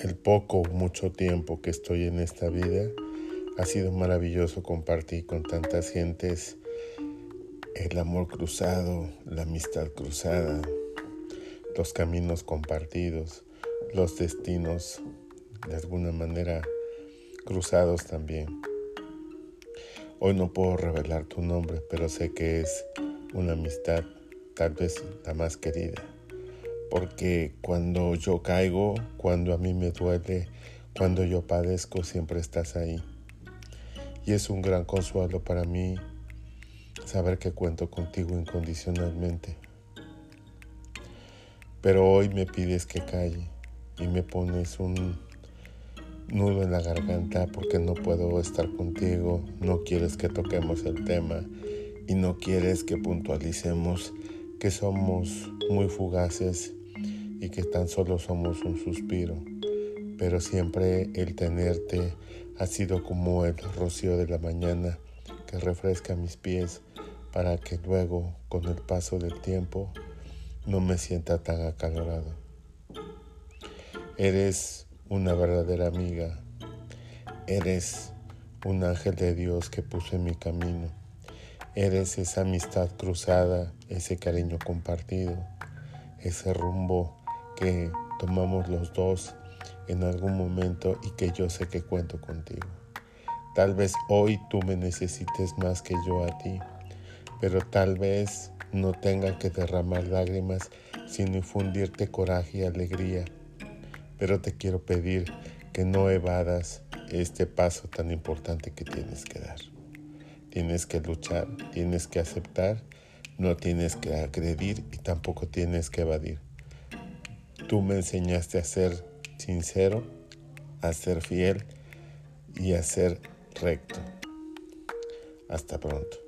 el poco mucho tiempo que estoy en esta vida, ha sido maravilloso compartir con tantas gentes el amor cruzado, la amistad cruzada, los caminos compartidos, los destinos de alguna manera cruzados también. Hoy no puedo revelar tu nombre, pero sé que es una amistad tal vez la más querida porque cuando yo caigo, cuando a mí me duele, cuando yo padezco, siempre estás ahí. Y es un gran consuelo para mí saber que cuento contigo incondicionalmente. Pero hoy me pides que calle y me pones un nudo en la garganta porque no puedo estar contigo, no quieres que toquemos el tema y no quieres que puntualicemos que somos muy fugaces y que tan solo somos un suspiro, pero siempre el tenerte ha sido como el rocío de la mañana que refresca mis pies para que luego, con el paso del tiempo, no me sienta tan acalorado. Eres una verdadera amiga, eres un ángel de Dios que puso en mi camino, eres esa amistad cruzada, ese cariño compartido, ese rumbo que tomamos los dos en algún momento y que yo sé que cuento contigo. Tal vez hoy tú me necesites más que yo a ti, pero tal vez no tenga que derramar lágrimas sino infundirte coraje y alegría. Pero te quiero pedir que no evadas este paso tan importante que tienes que dar. Tienes que luchar, tienes que aceptar, no tienes que agredir y tampoco tienes que evadir. Tú me enseñaste a ser sincero, a ser fiel y a ser recto. Hasta pronto.